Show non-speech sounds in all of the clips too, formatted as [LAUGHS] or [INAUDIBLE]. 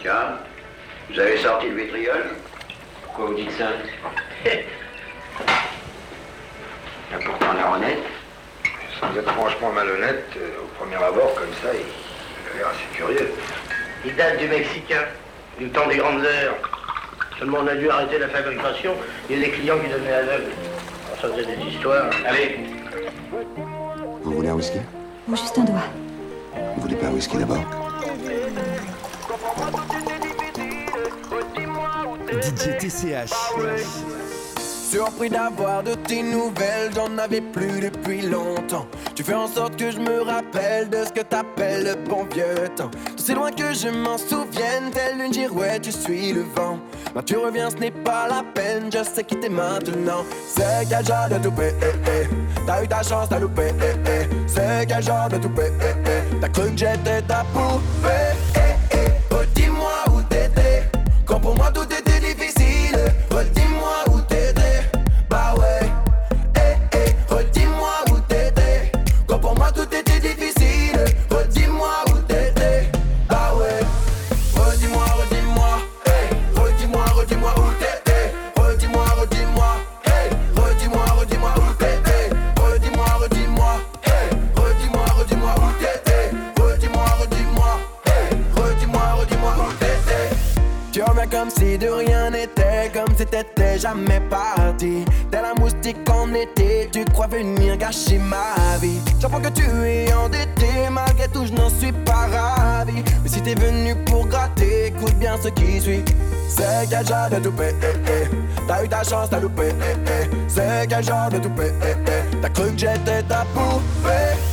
Tiens, vous avez sorti le vitriol Pourquoi vous dites ça [LAUGHS] Il pourtant l'air honnête. Sans être franchement malhonnête, euh, au premier abord, comme ça, il, a l'air assez curieux. Il date du Mexicain, hein, du temps des grandes heures. Seulement on a dû arrêter la fabrication et les clients qui devenaient aveugles. Alors, ça faisait des histoires. Allez Vous voulez un whisky? Juste un doigt. Vous voulez pas un whisky d'abord DJ Surpris d'avoir de tes nouvelles, j'en avais plus depuis longtemps. Tu fais en sorte que je me rappelle de ce que t'appelles le bon vieux temps. C'est loin que je m'en souvienne, telle une girouette, tu suis le vent. Quand tu reviens, ce n'est pas la peine, je sais qui t'es maintenant. C'est quel genre de toupé, eh, eh, eh. t'as eu ta chance, t'as loupé. Eh, eh. C'est quel genre de toupé, eh, eh. t'as cru que ta poupée. jamais parti. Tel la moustique en été, tu crois venir gâcher ma vie. J'apprends que tu es endetté, malgré tout, je n'en suis pas ravi. Mais si t'es venu pour gratter, écoute bien ce qui suit. C'est quel genre de toupé, eh, eh? t'as eu ta chance, t'as loupé. Eh, eh? C'est quel genre de toupé, eh, eh? t'as cru que j'étais ta poupée?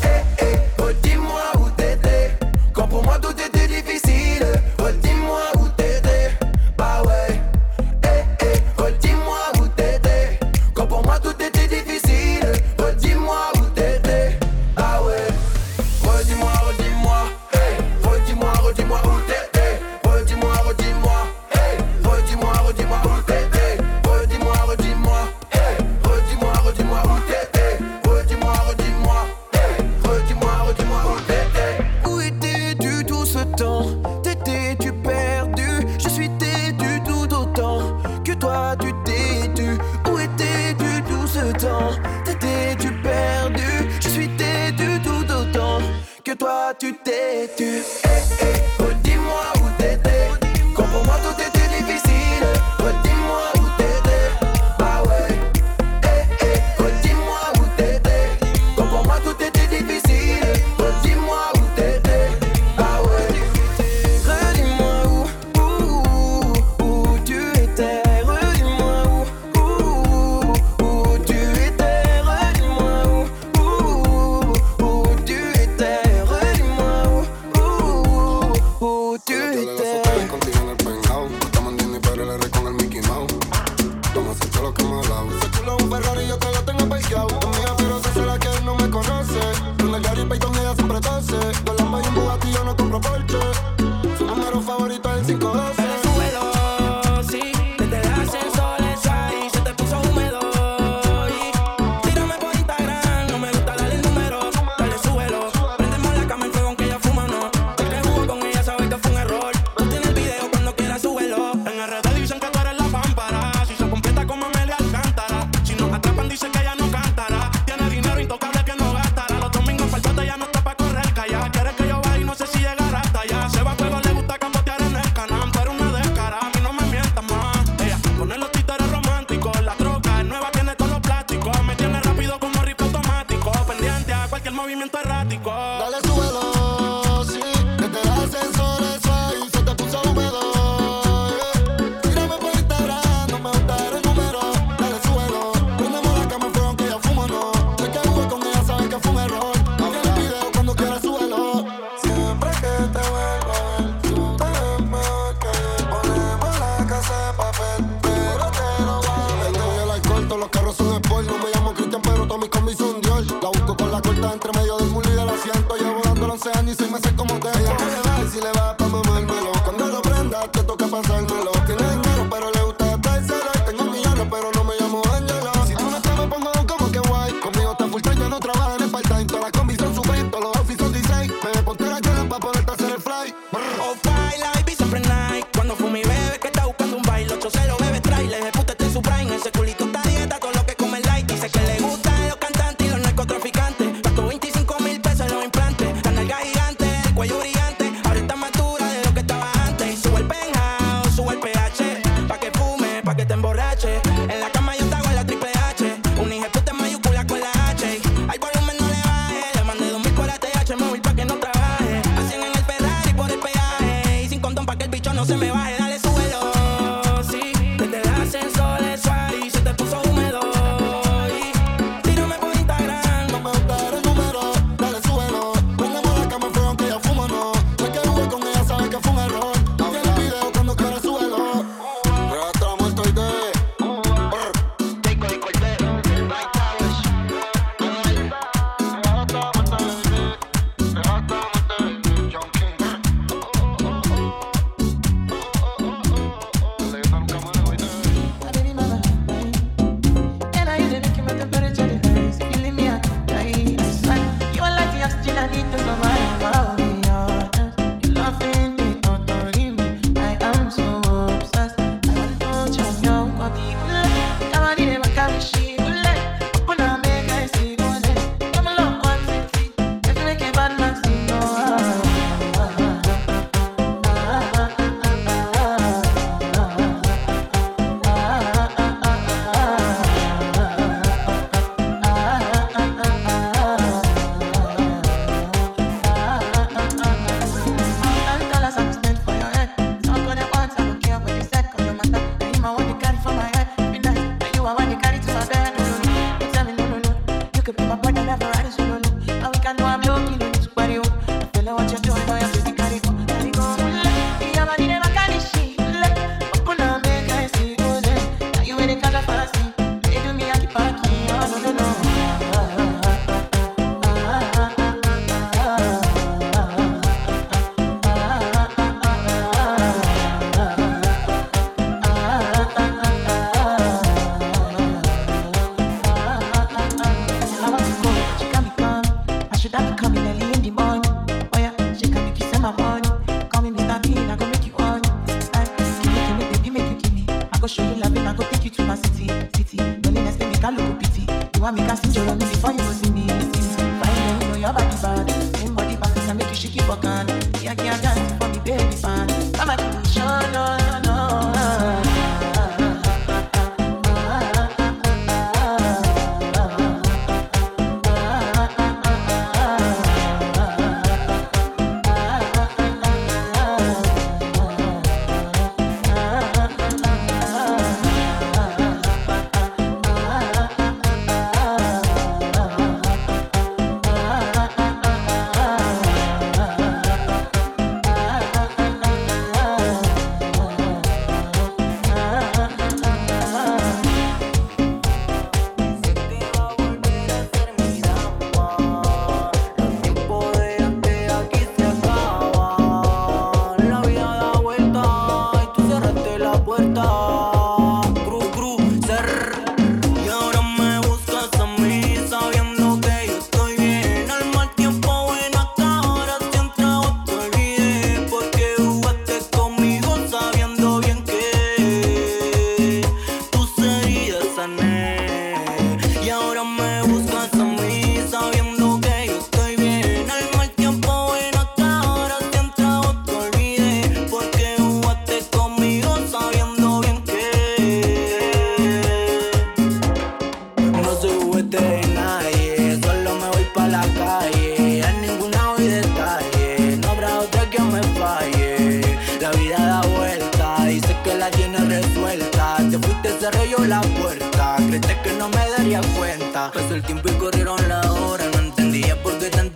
cerré yo la puerta. Creíste que no me daría cuenta. Pasó el tiempo y corrieron la hora. No entendía por qué tan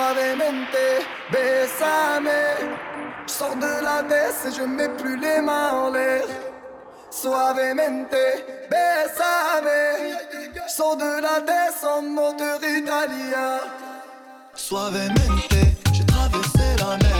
suavemente, bésame. Je sors de la baisse et je mets plus les mains en l'air. Suavemente, bésame. Je sors de la baisse en moteur italien. Suavemente, j'ai traversé la mer.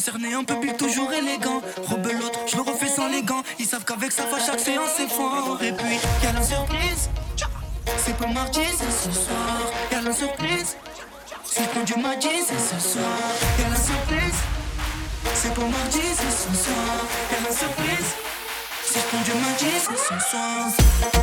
suis cerné un peu plus toujours élégant. Robe l'autre, je le refais sans les gants. Ils savent qu'avec sa face, chaque séance c'est fort. Et puis, y'a la surprise. C'est pour mardi, c'est ce soir. Y'a la surprise. C'est pour du mardi, c'est ce soir. Y'a la surprise. C'est pour mardi, c'est ce soir. Y'a la surprise. C'est pour du mardi, c'est ce soir.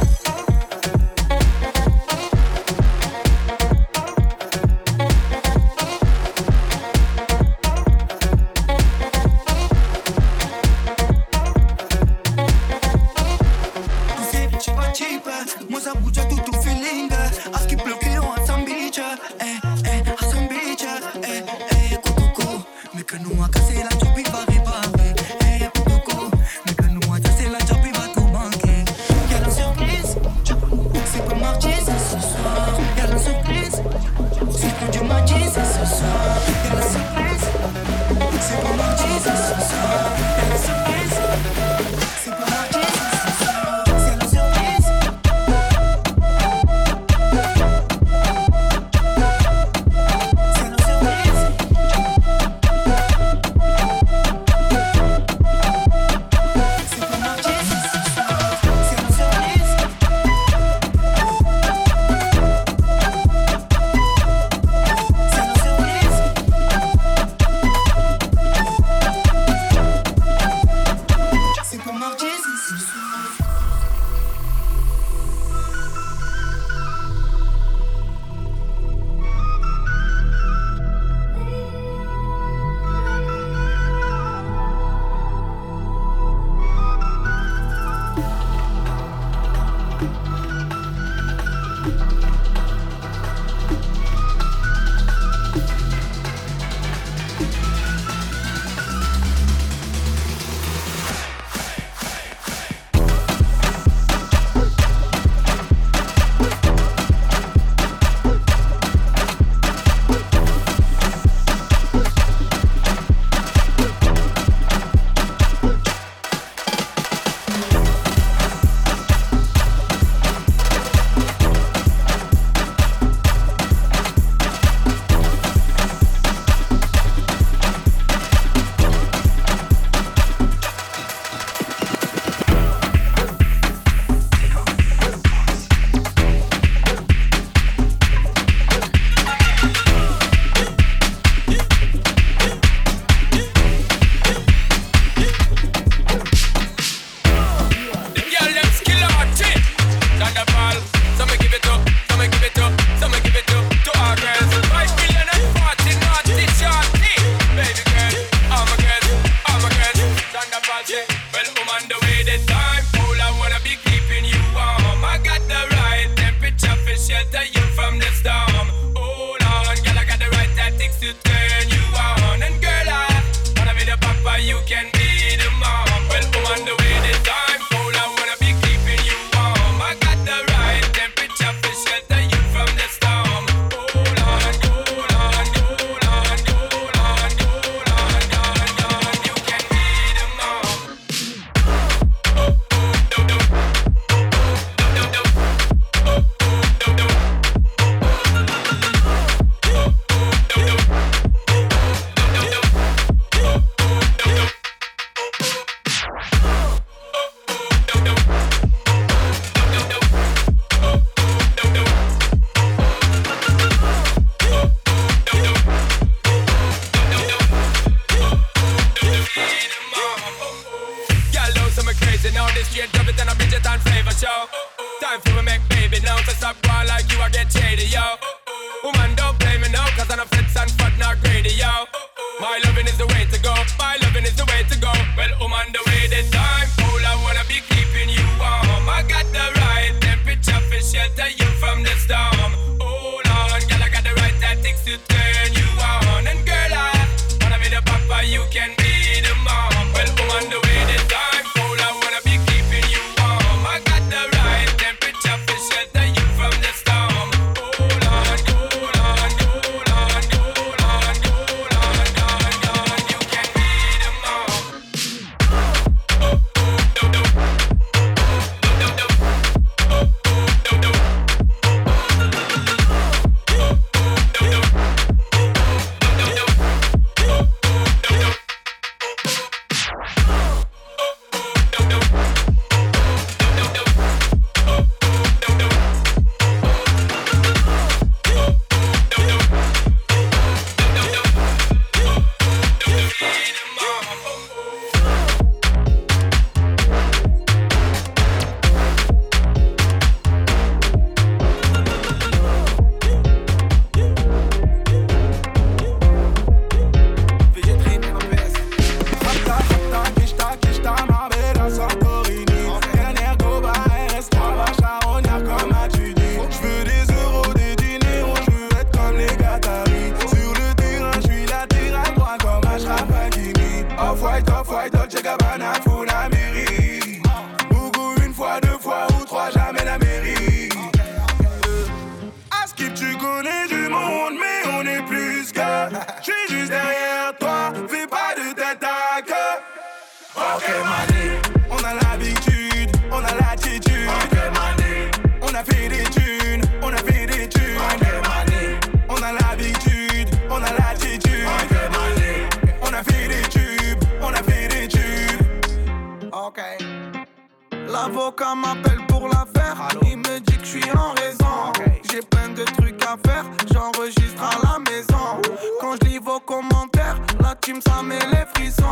M'appelle pour l'affaire. Il me dit que je suis en raison. J'ai plein de trucs à faire. J'enregistre à la maison. Quand je lis vos commentaires, la team ça met les frissons.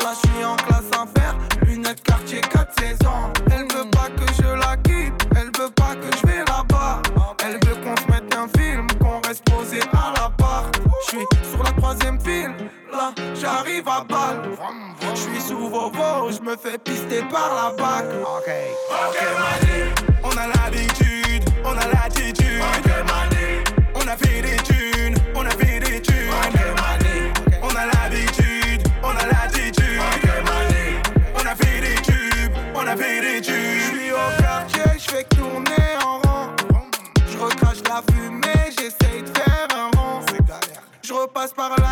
Là, je suis en classe affaire. Lunettes quartier 4 saisons. Elle veut pas que je la quitte. Elle veut pas que je vais là-bas. Elle veut qu'on se mette un film. Qu'on reste posé à la barre. Je suis sur la troisième file j'arrive à balle. Je suis sous vos je me fais pister par la bac. Ok, ok. On a l'habitude, on a l'attitude. On a fait des thunes, on a fait des thunes. On a l'habitude, on a l'attitude. On a fait des tubes, on a fait des tubes. Je suis au quartier, je fais tourner en rond. Je recrache la fumée, j'essaye de faire un rond. Je repasse par là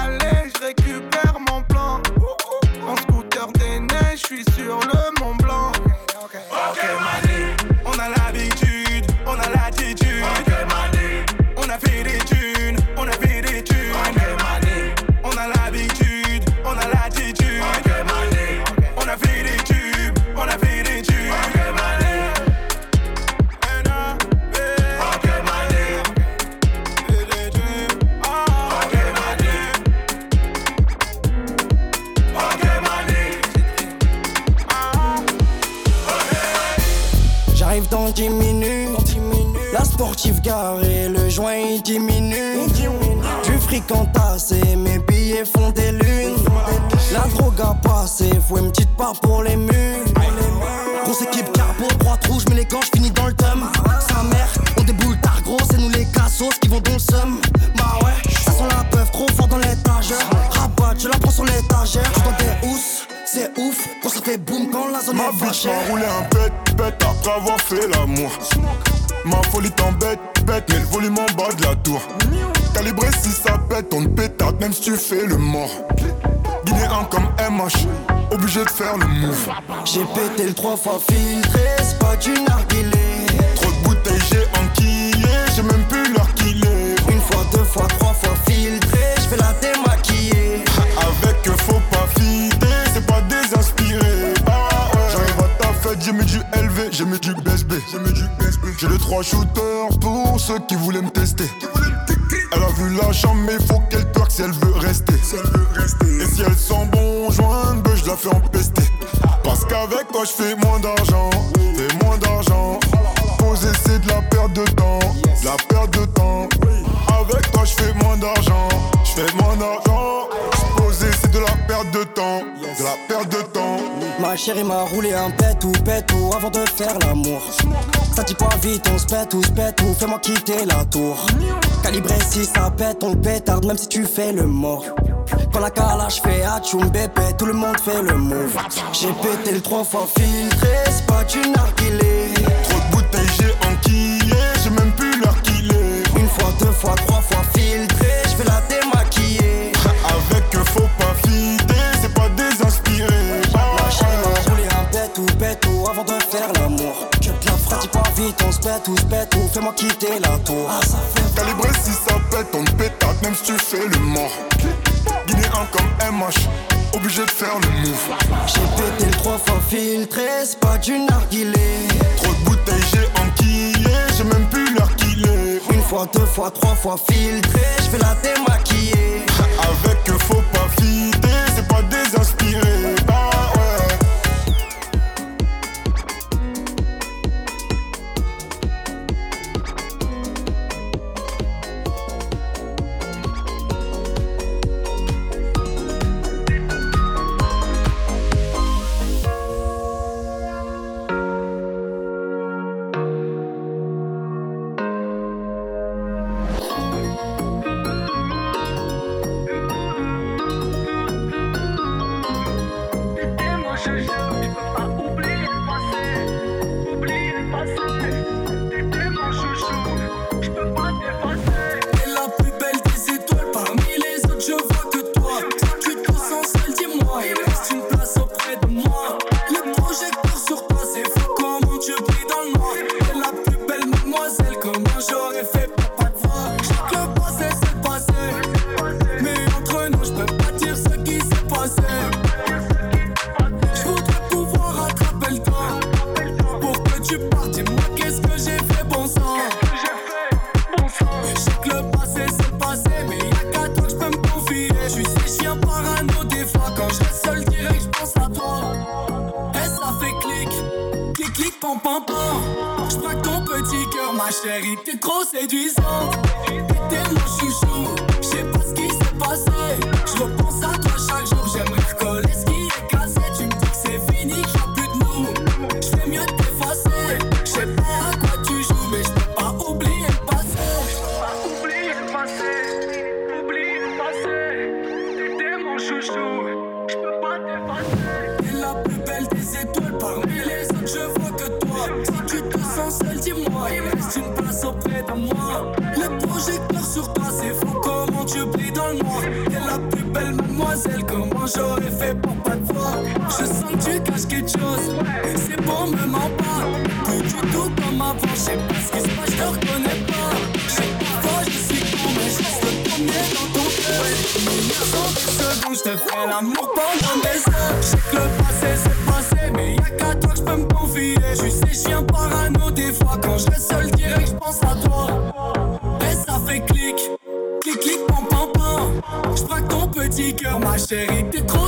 suis sur le Mont le joint il diminue. Du fric entassé, mes billets font des lunes. La drogue a passé, faut une petite part pour les murs. Grosse équipe carbo, droite rouge, mais les gants, finis dans le thème. Sa mère, on déboule tard gros, c'est nous les cassos qui vont dans le seum. Bah ouais, ça sent la peuf trop fort dans l'étagère. Rabat, je la prends sur l'étagère. C'est ouf, quand ça fait boum quand la zone Ma est fâchée. m'a roulé un bête, bête après avoir fait l'amour. Ma folie t'embête, bête, mais le volume en bas de la tour. Calibré si ça pète, on te pétate, même si tu fais le mort. Guinéen comme MH, obligé de faire le move. J'ai pété le trois fois filtré, c'est pas du narguilé. Trop de bouteilles, j'ai enquillé, j'ai même plus l'heure qu'il est. Une fois, deux fois, trois fois j'ai mis du BSB. J'ai les trois shooters pour ceux qui voulaient me tester. Elle a vu la chambre, mais faut qu'elle twerk si elle veut rester. Et si elle sent bon je la fais empester. Parce qu'avec toi, je fais moins d'argent. Fais moins d'argent. Poser, c'est de la perte de temps. De la perte de temps. Avec toi, je fais moins d'argent. Je fais moins d'argent. Poser, c'est de la perte de temps. De la perte de temps. Ma chérie m'a roulé un pète ou pète ou avant de faire l'amour. Ça dit pas vite, on se pète ou se pète ou fais-moi quitter la tour. Calibré si ça pète, on pétarde même si tu fais le mort. Quand la calage fait atchoum bébé, tout le monde fait le move. J'ai pété le trois fois filtré, c'est pas du narguilé. Trop de bouteilles, j'ai enquillé. J'ai même plus l'heure qu'il est. Une fois, deux fois, trois se pète ou fais-moi quitter la tour. Calibré si ça pète, on te pétate, même si tu fais le mort. Guinéen comme MH, obligé de faire le move. J'ai pété trois fois filtré, c'est pas du narguilé. Trop de bouteilles, j'ai enquillé, j'ai même plus l'heure qu'il est. Une fois, deux fois, trois fois filtré, je vais la démaquiller. [LAUGHS] Avec secondes, je te fais l'amour pendant des heures. Je sais que le passé c'est passé, mais y'a qu'à toi que je peux me confier. Tu sais, je viens parano des fois, quand je seul, direct, je pense à toi. Et ça fait clic, clic, clic, pam, pam, pam. Je ton petit cœur, ma chérie, t'es trop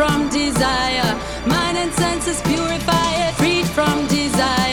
from desire, mind and senses purify it. Freed from desire,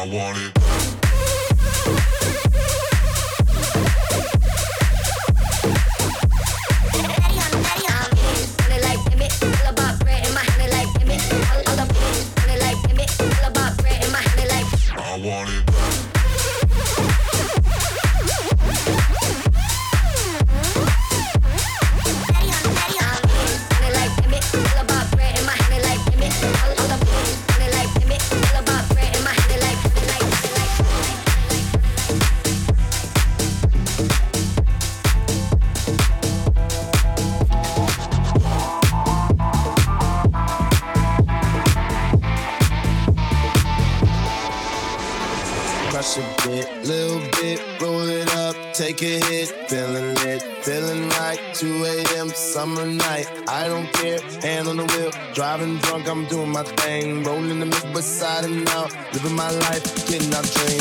I want it. my life. Did not dream.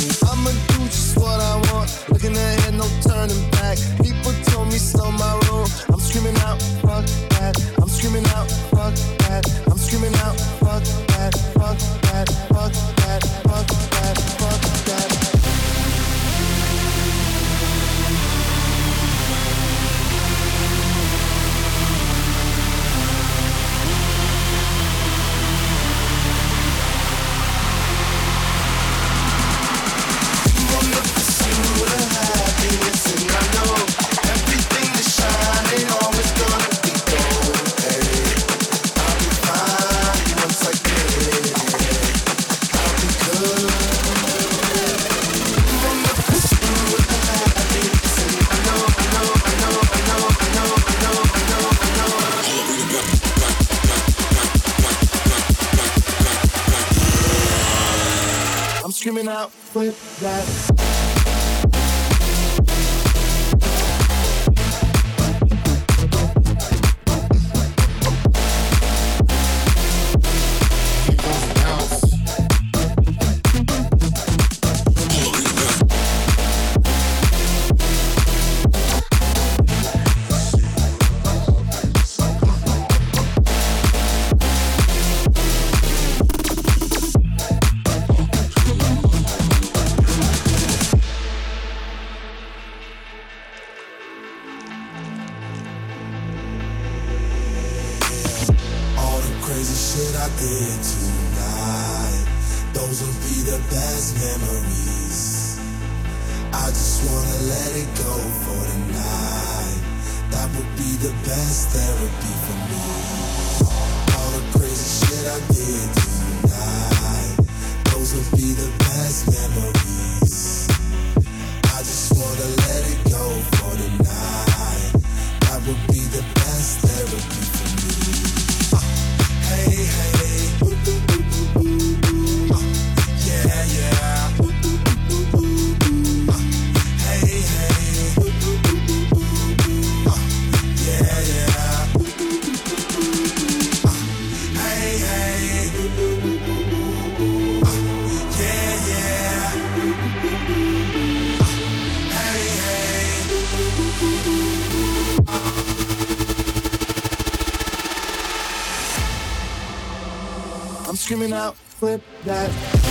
screaming out, flip that.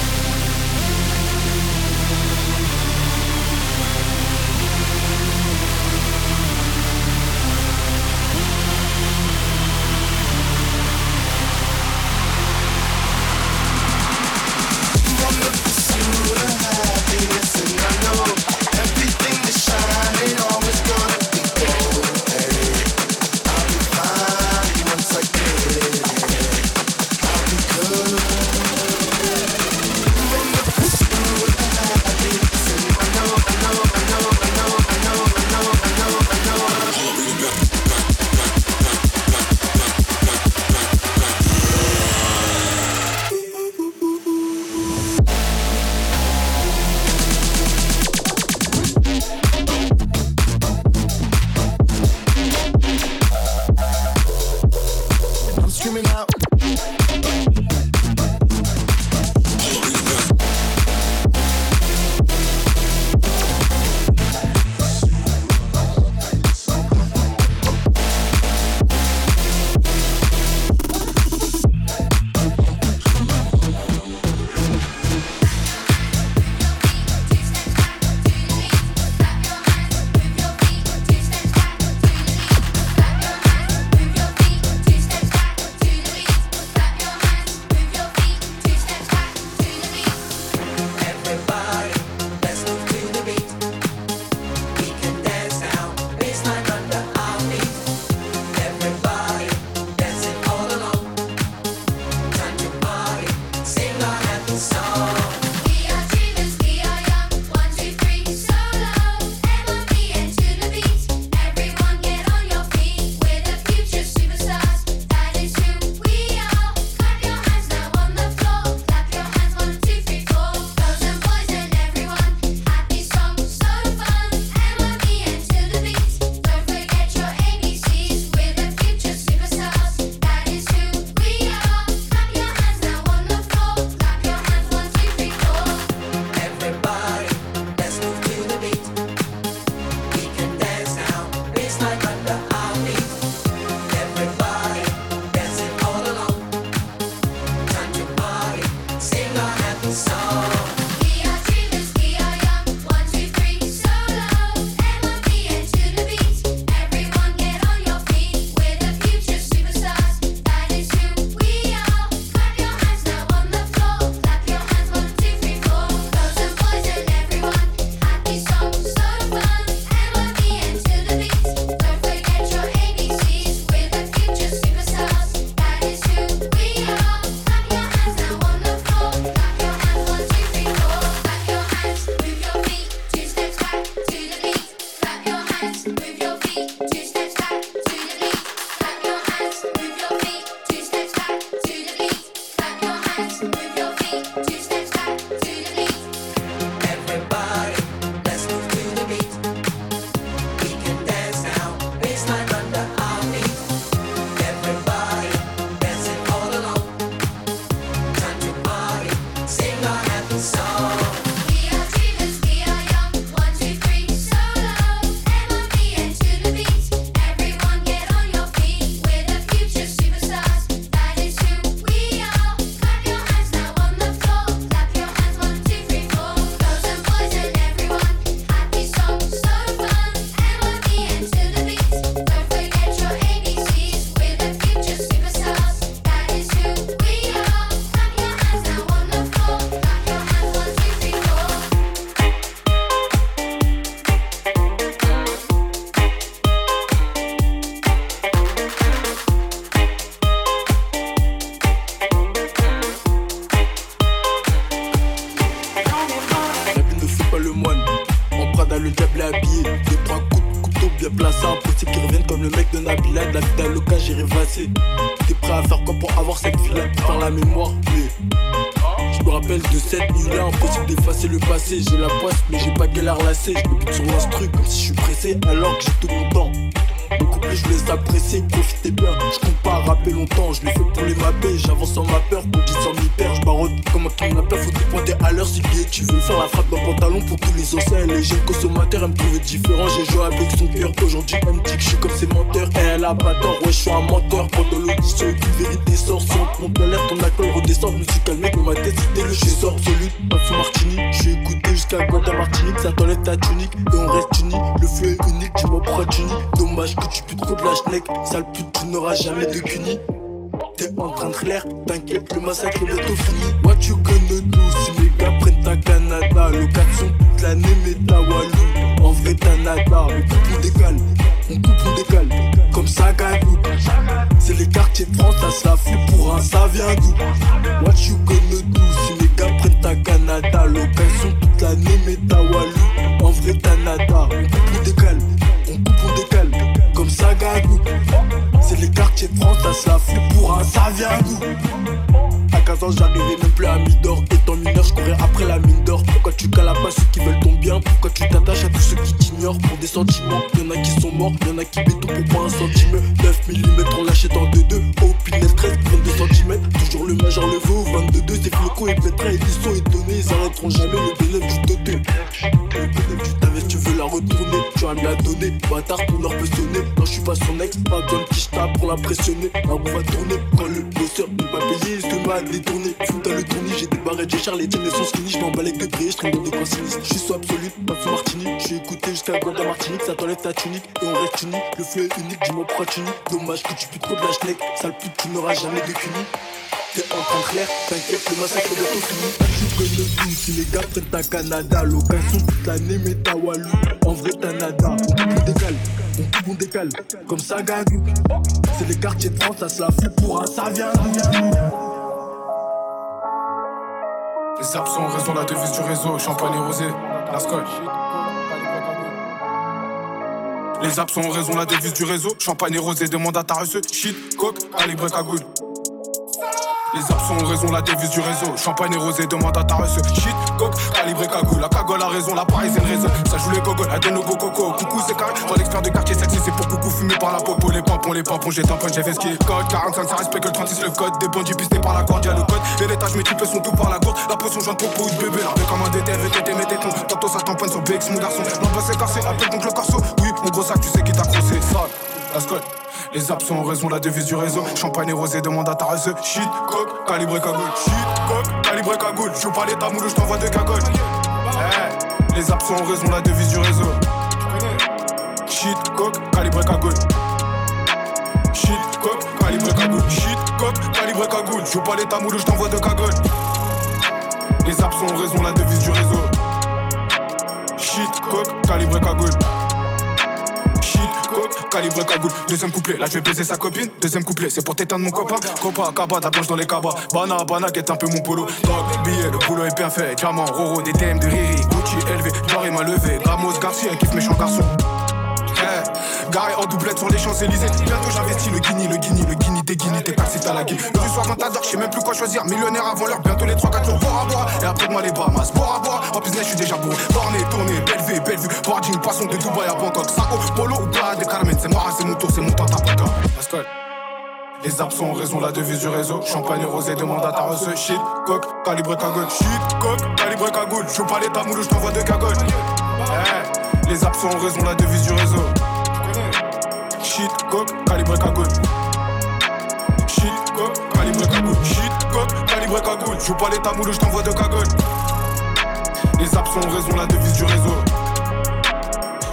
Walou. En vrai, t'as nada. On décale, on coupe, on décale. Comme ça, gagne. C'est les quartiers de ça la pour un ça vient À 15 ans j'arrivais même plus à Midor. Étant mineur je courais après la mine d'or. Pourquoi tu cales pas ceux qui veulent ton bien? Pourquoi tu t'attaches à tous ceux qui t'ignorent? Pour des sentiments Y'en a qui sont morts, y'en a qui béton pour pas un centime 9 mm on l'achète en 2-2 Au Pinel 13, 22 cm Toujours le major le veau 22-2 C'est Floco et Petra et ils sont étonnés Ils arrêteront jamais Tu vas me la donner Bâtard heure peut sonner Non je suis pas son ex Pas comme qui je pour l'impressionner. La roue va tourner Quand le bosseur n'est pas payé Il se met à détourner Fout à le tournis J'ai barrettes J'ai Charles les tiennes sont skinny Je m'emballe avec de gré Je traîne des coins sinistres Je suis soit absolu Pas sous Martini Je suis écouté jusqu'à Gonda Martinique. Ça t'enlève ta tunique Et on reste unis. Le fleu est unique pourquoi tu nies. Dommage que tu putes trop de la schneck Sale pute tu n'auras jamais de cunis T'es en de clair, t'inquiète, le massacre est bientôt fini. Tu connais tout, si les gars prennent ta Canada, location toute l'année, mais ta Walou. En vrai, t'as nada, on décale, on décale, comme ça gagne. C'est les quartiers de France, ça se la fout pour un ça vient. Les absents ont raison, la devise du réseau, champagne et rosé, la scotch. Les absents ont raison, la devise du réseau, champagne et rosé, demande à ta reçue, shit, coke, calibre cagoule. Les absents ont raison, la devise du réseau. Champagne et rosé, demande à ta reçue. Shit, coke, calibré cagoule. La cagole a raison, la parisienne raison. Ça joue les gogoles, elle donne au coco. Coucou, c'est carré. Rôle expert de quartier sexy, c'est pour coucou fumé par la popo. Les pampons, les pampons, j'ai un point, j'ai ski. Code 45, ça respecte le 36, le code. Des bandits pistés par la corde, y'a le code. Et l'étage, mes types sont tout par la gourde. La potion jointe pour de bébé. La comme un DT, VTT, mes tétons. Tantôt ça tamponne sur BX, mon garçon. C'est cassé, appelle donc le corso. Oui, mon gros sac, tu sais qui t'a crossé. Sale, Les absents ont raison, la devise du réseau. Champagne et rosé, demande à ta reçue. Shit, coke, calibré cagoule. Shit, coke, calibré cagoule. Je pas les tamoules, je t'envoie de cagoles. Eh, les absents ont raison, la devise du réseau. Shit, coke, calibré cagoule. Shit, coke, calibré cagoule. Shit, coke, calibré cagoule. Je pas les tamoules, je t'envoie de cagoles. Les absents ont raison, la devise du réseau. Shit, coke, calibré cagoule. Shit, coke, calibre cagoule. Deuxième couplet, là je vais baiser sa copine. Deuxième couplet, c'est pour t'éteindre mon copain. Copa, cabas, ta dans les cabas. Bana, bana, guette un peu mon polo. Drogue, billet, le boulot est bien fait. Diamant, Roro, des thèmes de Riri. Gucci élevé, Jarry m'a levé. Gamos, Garcia, kiffe méchant garçon. Eh, garé en doublette sur les Champs-Élysées. Bientôt j'investis le guini, le guini, le guinis, t'es taxi, t'as la guine. Le soir quand t'adores, je sais même plus quoi choisir. Millionnaire avant l'heure, bientôt les 3-4 jours. Bora, bora, et après moi les Bahamas. Bora, bora, en business, je suis déjà bourré. Borné, tourné, belle vue, belle vue. Boarding, poisson de Dubaï à Bangkok. Sao, polo ou pas des Carmen. C'est moi, c'est mon tour, c'est mon temps, t'as pas. Les absents ont raison, la devise du réseau. Champagne rosé, demande à ta reçue. Shit, coque, calibre cagoule. Shit, coque, calibre cagoule. Je pas les tamoules, je t'envoie de cagoles. Eh, les absents ont raison, la devise du réseau. Shit, coque, calibre cagoule. Coque, calibre cagoule. Shit, coque, calibre cagoule. Je pas les tamoules, je t'envoie de cagoles. Les absents ont raison, la devise du réseau.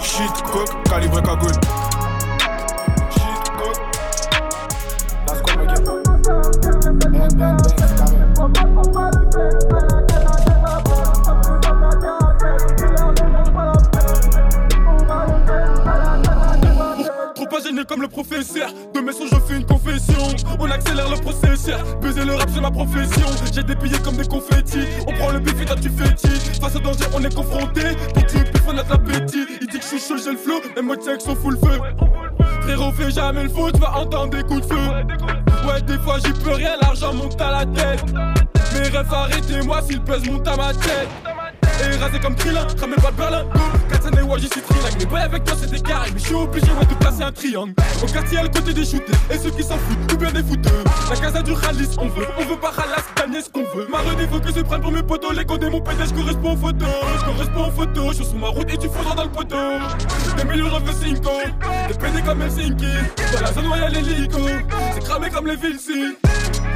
Shit, coque, calibre cagoule. Shit, coque. Une enchaîné comme le professeur. De mes sons, je fais une confession. On accélère le processeur. Baiser le rap, c'est ma profession. J'ai des billets comme des confettis. On prend le bif et toi tu fétis. Face au danger, on est confronté. Pour tu pif, on a de l'appétit. Il dit que je suis chaud, j'ai le flow. Et moi, check son full feu. Frérot, fais jamais le faux, tu vas entendre des coups de feu. Ouais, des fois j'y peux rien, l'argent monte à la tête. Mes rêves, arrêtez-moi s'il pèse, monte à ma tête. Et rasé comme Krillin, ramène pas de Berlin. Katana et Waj, j'y suis trilingue. Mais boy, avec toi c'était carré, mais je suis obligé ouais, de placer un triangle. Au quartier, à le côté des shootés, et ceux qui s'en foutent, ou bien des fouteux. La casa du Khalis, on veut, on veut pas Khalas, gagner ce qu'on veut. Ma il faut que se prenne pour mes potos. Les de mon PD, je correspond aux photos. Je correspond aux photos, je suis sur ma route et tu faudras dans le poteau. Des millions, veux 5 Des PD comme Helsinki. Dans la zone, royale l'hélico. C'est cramé comme les Vinci.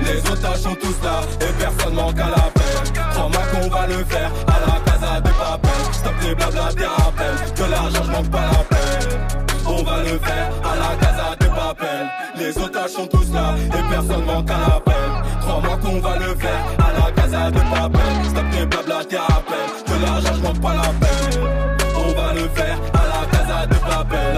Les otages sont tous là et personne manque à l'appel. Crois-moi qu'on va le faire à la casa des papels. Stop les blabla des rappels, que l'argent je manque pas la peine. On va le faire à la casa des papels. Les otages sont tous là et personne manque à l'appel. Crois-moi qu'on va le faire à la casa des papels. Stop les blabla des rappels, que l'argent je manque pas la peine. On va le faire à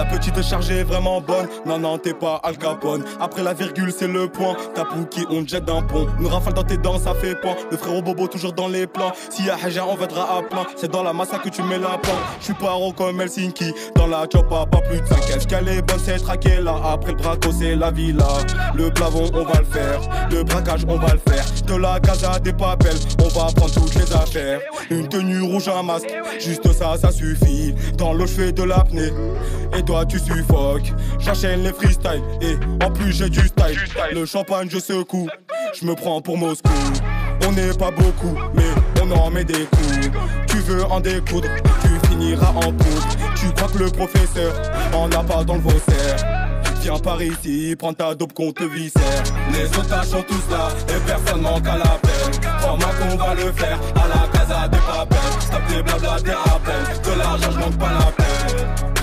La petite chargée est vraiment bonne. Non, non, t'es pas Al Capone. Après la virgule, c'est le point. Ta qui on te jette d'un pont. Une rafale dans tes dents, ça fait point. Le frérot Bobo, toujours dans les plans. S'il y a Haja, on viendra à plein. C'est dans la massa que tu mets la plante. J'suis pas haut comme Helsinki. Dans la choppa, pas plus de 5 Est-ce qu'elle est bonne, c'est traqué là. Après le braco, c'est la villa. Le plavon, on va le faire. Le braquage, on va le faire. De la casa des papels, on va prendre toutes les affaires. Une tenue rouge, un masque. Juste ça, ça suffit. Dans l'eau, je fais de l'apnée. Et toi, tu suffoques. J'enchaîne les freestyles. Et en plus, j'ai du style. Le champagne, je secoue. Je me prends pour Moscou. On n'est pas beaucoup, mais on en met des coups. Tu veux en découdre, tu finiras en poudre. Tu crois que le professeur en a pas dans le vaussaire. Viens par ici, prends ta dope qu'on te viscère. Les otages sont tous là et personne manque à l'appel. Crois-moi qu'on va le faire à la casa des papels. Stop les blabla des rappels, de l'argent je manque pas la peine.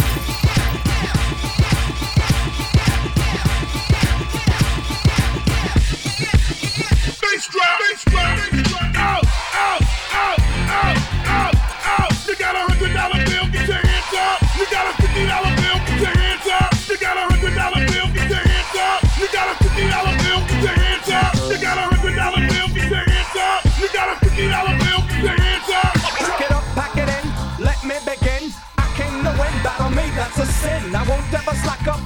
It up, pack it in, let me begin. I win, battle me, that's a sin. I won't ever slack up,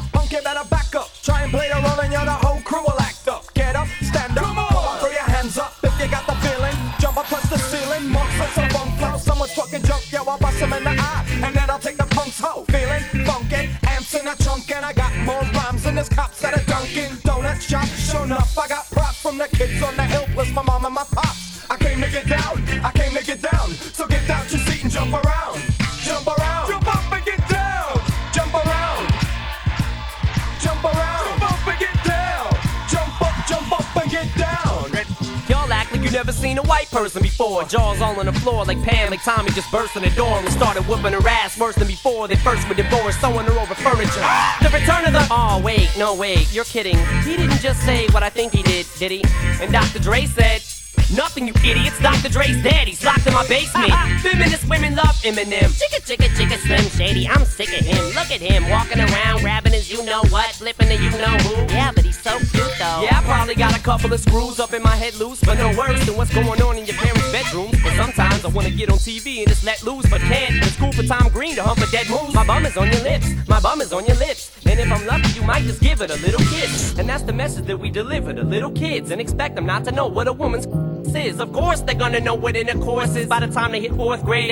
seen a white person before. Jaws all on the floor like Pam, like Tommy just burst in the door and started whooping her ass worse than before. They first were divorced, sewing her over furniture. The return of the. Oh, wait, no, wait, you're kidding. He didn't just say what I think he did, did he? And Dr. Dre said. Nothing, you idiots. Dr. Dre's dead. He's locked in my basement. [LAUGHS] Feminist women love Eminem. Chicka, chicka, chicka, Slim Shady. I'm sick of him. Look at him walking around, grabbing his you know what, flipping the you know who. Yeah, but he's so cute though. Yeah, I probably got a couple of screws up in my head loose, but no worse than what's going on in your parents' bedroom. But sometimes I wanna get on TV and just let loose, but can't. It's cool for Tom Green to hump a dead moose. My bum is on your lips. My bum is on your lips. And if I'm lucky, you might just give it a little kiss. And that's the message that we deliver to little kids and expect them not to know what a woman's [LAUGHS] is. Of course, they're gonna know what intercourse is. By the time they hit fourth grade,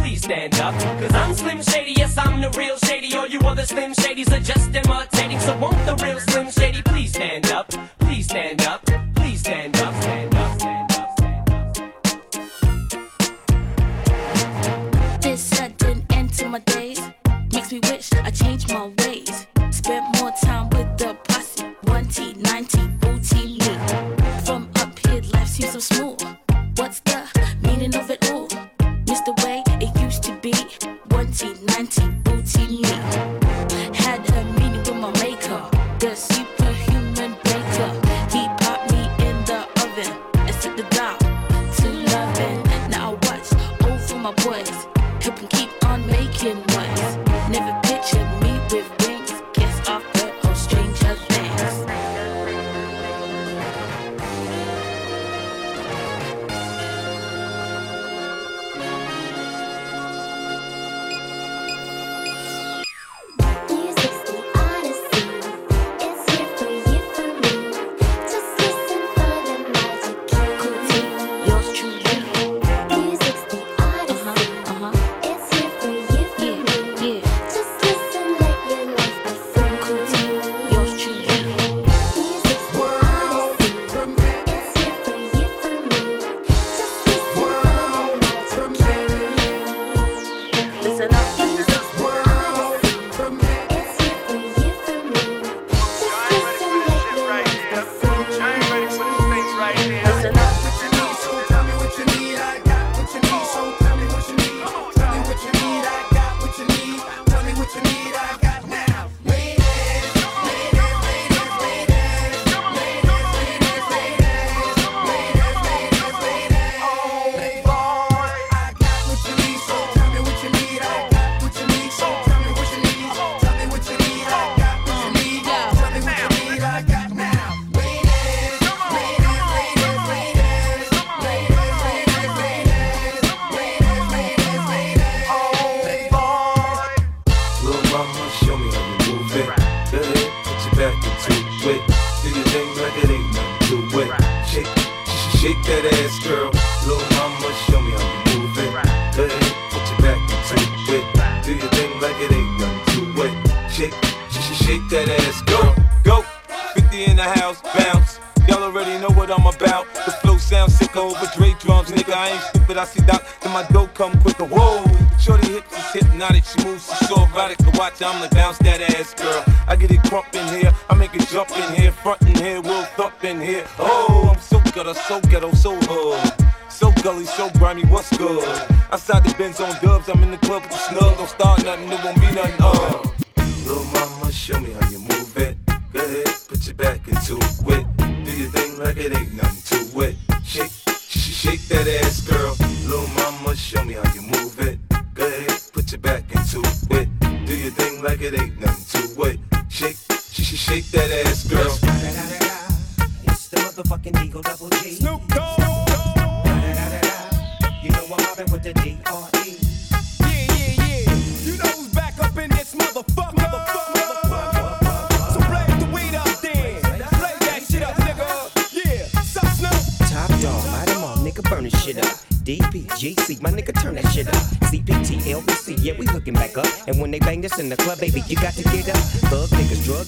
please stand up. Cause I'm Slim Shady, yes, I'm the real Shady. All you other Slim Shadys are just imitating. So won't the real Slim Shady please stand up? Please stand up. Please stand up. Stand up. Stand up. Stand up. This sudden end to my days makes me wish I changed my ways. Spent more time with the posse. 1T, ninety booty me. From up here, life seems so small. What's the meaning of it all? Mr. West my buttons.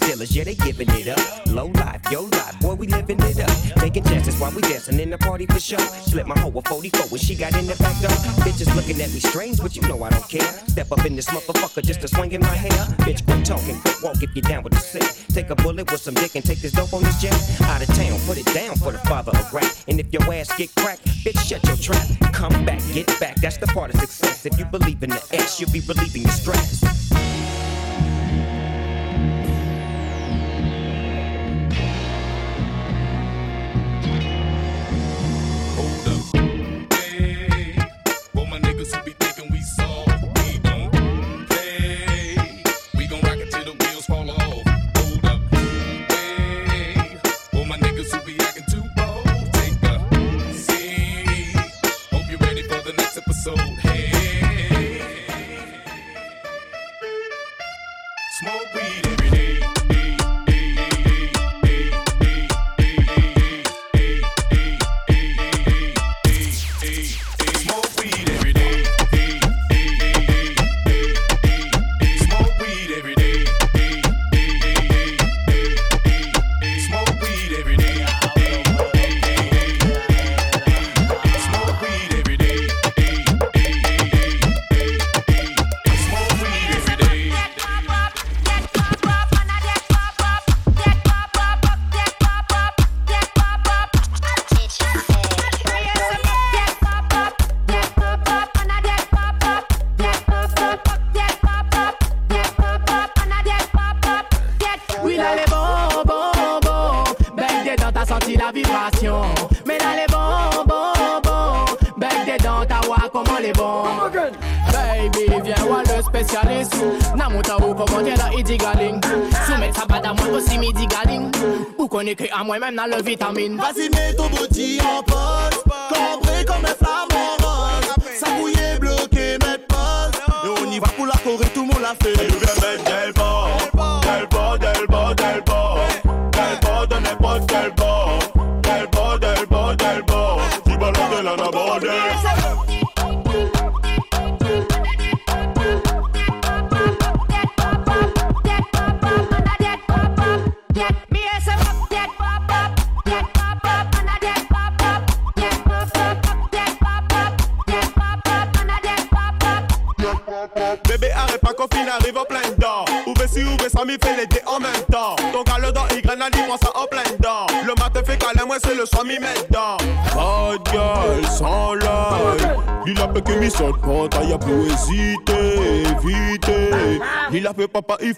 dealers, yeah, they giving it up. Low life, yo life, boy, we living it up. Taking chances while we dancing in the party for sure. Slip my hoe a 44 when she got in the back door. Bitches looking at me strange, but you know I don't care. Step up in this motherfucker just to swing in my hair. Bitch, quit talking, quit walk if you down with the sick. Take a bullet with some dick and take this dope on this jet. Out of town, put it down for the father of rap. And if your ass get cracked, bitch, shut your trap. Come back, get back, that's the part of success. If you believe in the ass, you'll be relieving your stress. Moi-même dans le vitamine. Vas-y,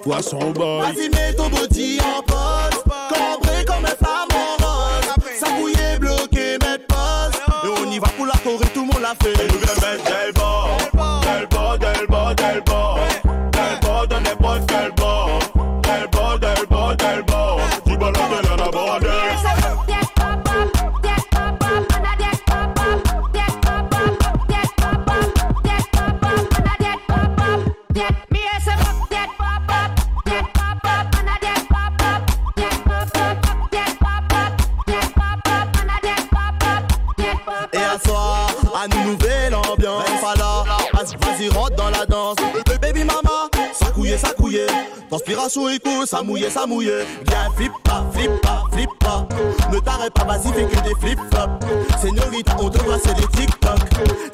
papa il faut à son bail Vas-y, mets ton body en pause. Cambré comme un flamant rose. Ça mouillé, bloqué, mettre pause. Et on y va pour la Corée, tout le monde l'a fait. Elle nous vient mettre del bord Del bord, del bord, del bord Del bord de n'importe quel bord Del bord, del bord, del bord Tu balances de la naborde Transpiration coup, ça mouillait, ça mouillait. Viens, flip pas, flip pas, flip pas. Ne t'arrête pas, vas-y, fais que des flip flops. Señorita, on te voit, c'est des TikTok.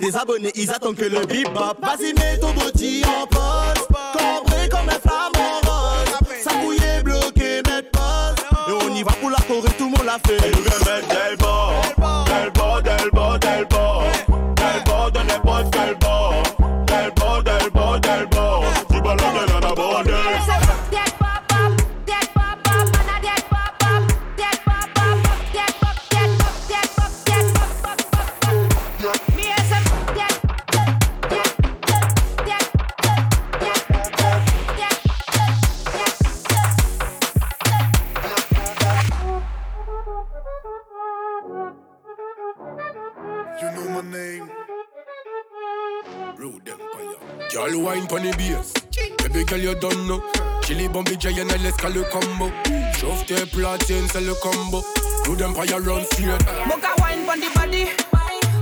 Les abonnés, ils attendent que le bebop. Vas-y, mets ton body en pause. Don't know. Chili bombi giant and call le combo. Chauffe tes platines c'est le combo. Rude Empire run straight. Boca wine pon the body.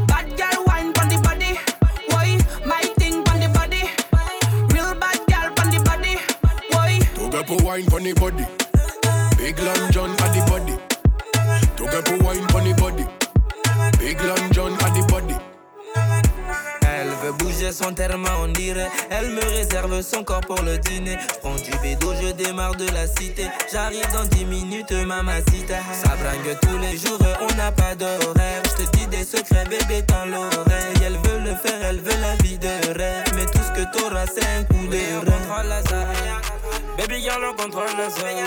Bad girl wine pon the body. Why? My thing pon the body. Real bad girl pon the body. Why? To get pour wine pon the body. Big Long John at the body. To get pour wine pon the body. Big Long John at the body. Bouger son terme, on dirait. Elle me réserve son corps pour le dîner. Je prends du bédo, je démarre de la cité. J'arrive dans 10 minutes, mamacita. Ça bringue tous les jours, on n'a pas d'horaire. Je te dis des secrets, bébé, dans l'oreille. Elle veut le faire, elle veut la vie de rêve. Mais tout ce que t'auras, c'est un coup de rêve. On contrôle la zone. Baby girl, on contrôle la zone.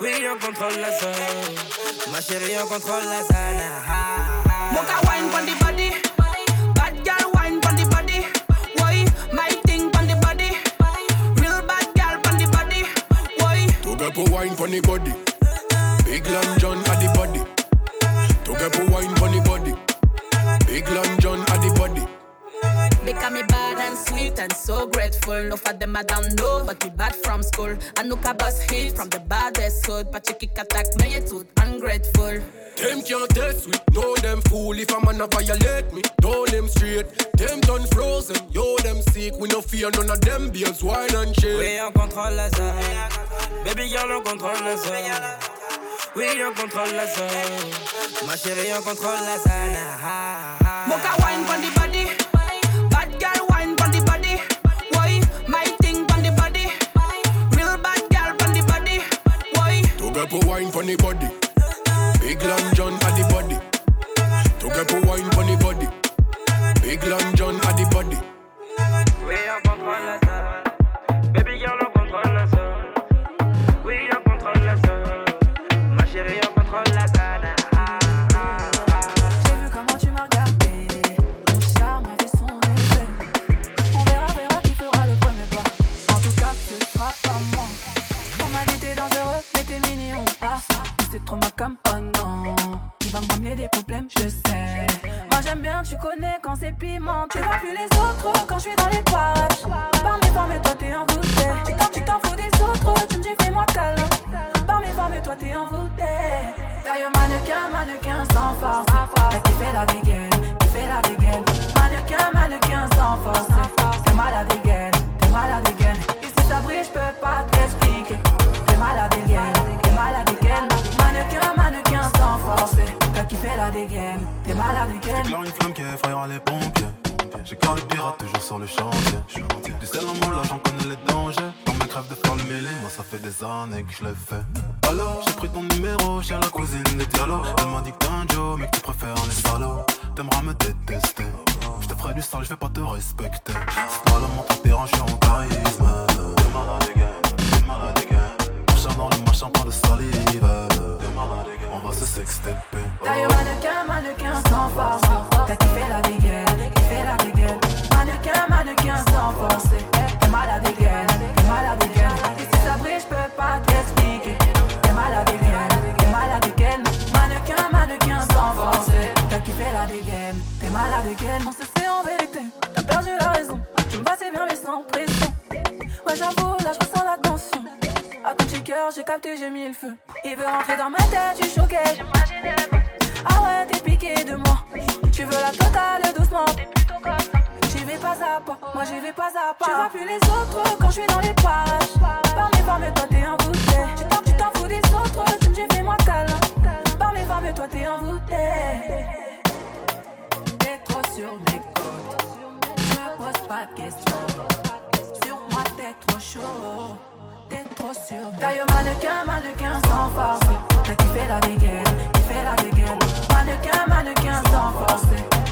Oui, on contrôle la zone. Ma chérie, on contrôle la zone. Wine get pour wine pon the body. Big Long John at the body. To get pour wine pon the body. Big Long John at the body. Because me bad and sweet and so grateful. No for them I don't know, but we bad from school. I know bus hit from the baddest hood. But you kick attack me, you too ungrateful. Them can't test we, know them fool If a man a violate me, know them straight Them done frozen, yo them sick We no fear none of them beers, wine and shit Oui, on contrôle la zone. Baby girl, on contrôle la zone. Oui, on contrôle la zone. Ma chérie, on contrôle la zone. Ah, ah, ah. Wine pon the body. Bad girl wine pon the body. Why? My thing pon the body. Real bad girl pon the body. Why? To get pour wine pon the body Big Long John at the body To get pour wine pon the body Big Long John at the body je sais. Moi j'aime bien, tu connais quand c'est piment. Tu vois plus les autres quand je suis dans les parages. Par mes formes, toi t'es envoûté. Tu t'en, tu t'en fous des autres, tu me dis fais-moi câlin. Par mes formes, toi t'es envoûté. D'ailleurs, mannequin, mannequin sans force. T'es malade. J'éclaire une flamme qui effrayera les pompiers. J'ai cœur de pirate toujours sur le chantier. Du sel en moi là j'en connais les dangers. Dans mes crèves de faire le mêlé, moi ça fait des années que je l'ai fait. Alors j'ai pris ton numéro chez la cousine des dialogues. Elle m'a dit que t'es un Joe, mais que tu préfères les salauds. T'aimeras me détester. Je te ferai du sale, je vais pas te respecter. C'est pas la montre pire, je suis en charisme. T'es malade again, t'es malade again. Machin dans le machin, pas de salive. T'es malade again, on va se sextaper. D'ailleurs, mannequin, mannequin sans force. T'as qui fait la dégaine, fait la dégaine. Mannequin, mannequin sans force. T'es malade dégaine, t'es malade dégaine. Et si ça brille, je peux pas t'expliquer. T'es malade dégaine, t'es malade dégaine. Mannequin, mannequin sans force. T'as qui fait la dégaine, t'es malade dégaine. On se sait en vérité, t'as perdu la raison. Tu me passais bien, mais sans pression. Ouais, j'avoue, j'ai capté, j'ai mis le feu. Il veut rentrer dans ma tête, suis choqué. Ah ouais, t'es piqué de moi. Tu veux la totale doucement. J'y vais pas à pas, moi j'y vais pas à pas. Tu vois plus les autres quand je suis dans les parages. Par mes formes, toi t'es envoûté. Tu t'en, tu t'en fous des autres, tu me dis fais-moi câlin. Par mes formes, toi t'es envoûté. T'es trop sur mes côtes. Je me pose pas de questions. Sur moi t'es trop chaud. T'es trop sur D'ailleurs, mannequin, mannequin sans force. T'as fait la dégaine, fait la dégaine. Mannequin, mannequin sans force.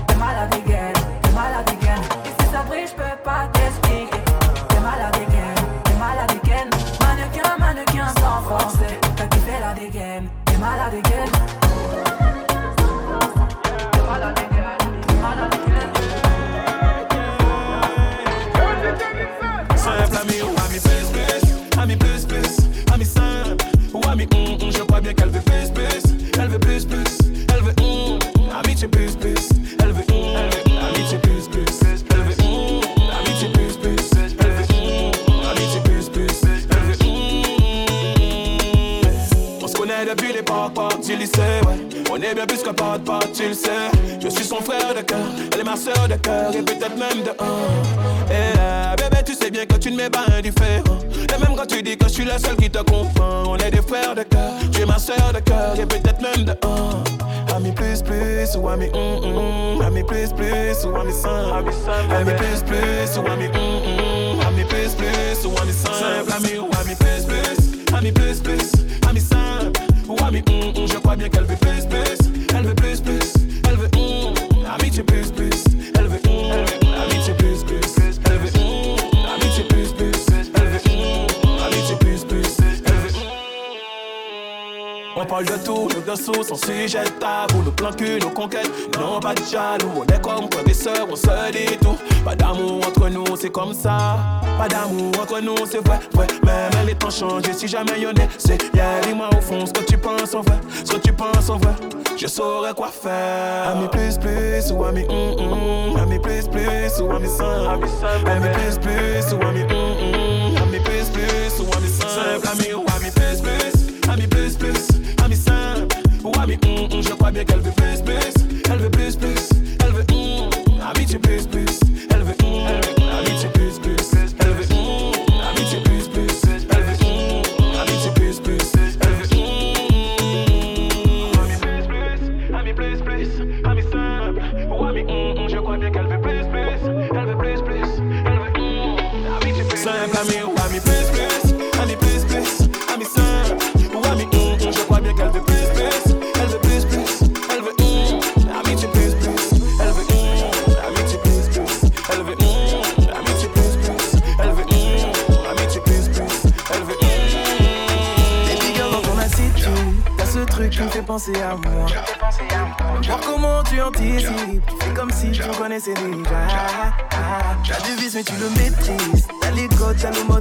T'es malade dégaine, t'es malade dégaine. Et si ça brille, je peux pas t'expliquer. T'es malade dégaine, t'es malade dégaine. Mannequin, mannequin sans force. T'as fait la dégaine, t'es malade dégaine. Tabou, nos conquêtes, non pas de jaloux, on est comme frères et sœurs, on se dit tout, pas d'amour entre nous, c'est comme ça, pas d'amour entre nous, c'est vrai, vrai, même les temps changent, si jamais y'en est, c'est yeah, dis-moi au fond ce que tu penses en vrai, ce que tu penses en vrai, je saurais quoi faire, ami plus plus, ou ami hum hum, ami plus plus, ou ami simple, ami plus plus, ou ami hum hum, ami plus plus, ou ami simple, ami hum hum, je crois bien qu'elle veut plus plus, mais tu le maîtrises. T'as les codes, t'as le mode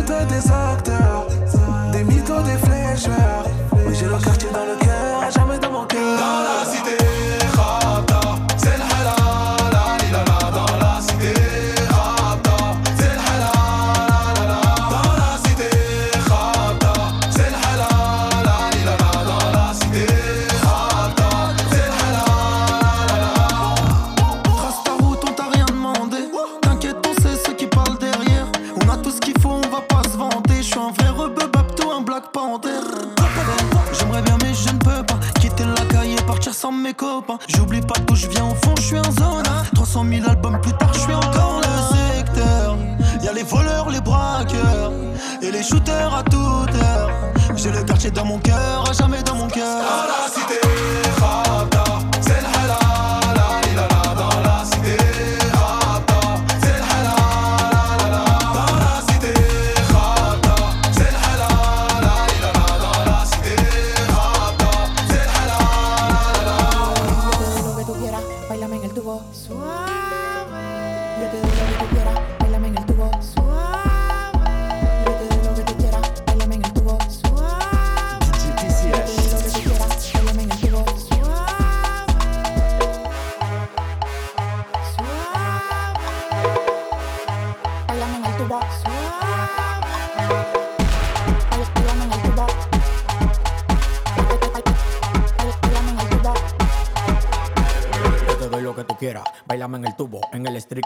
des acteurs, des mythos, des flèches. Oui, j'ai le quartier dans le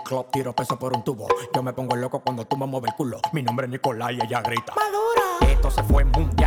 club, tiro peso por un tubo. Yo me pongo loco cuando tú me mueves el culo. Mi nombre es Nicolás y ella grita. Madura. Esto se fue mundial.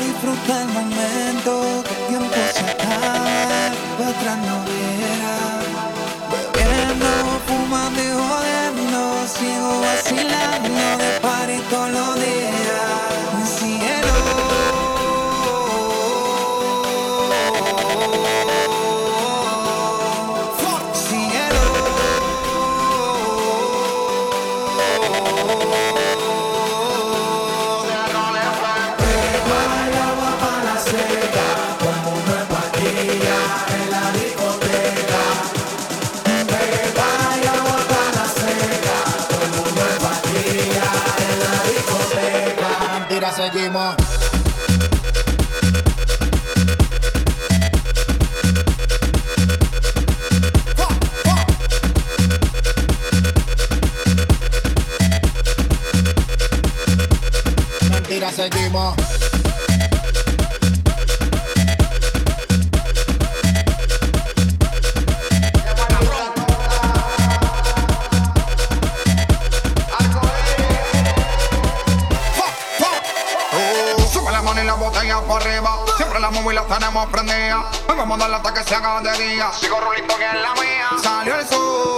Disfruta el momento, que el tiempo se acaba, para atrás no verás. Bebiendo, fumando y jodiendo, sigo vacilando de par y todos los. on. Vamos a darle hasta que se haga de día. Sigo rulito que es la mía. Salió el sol.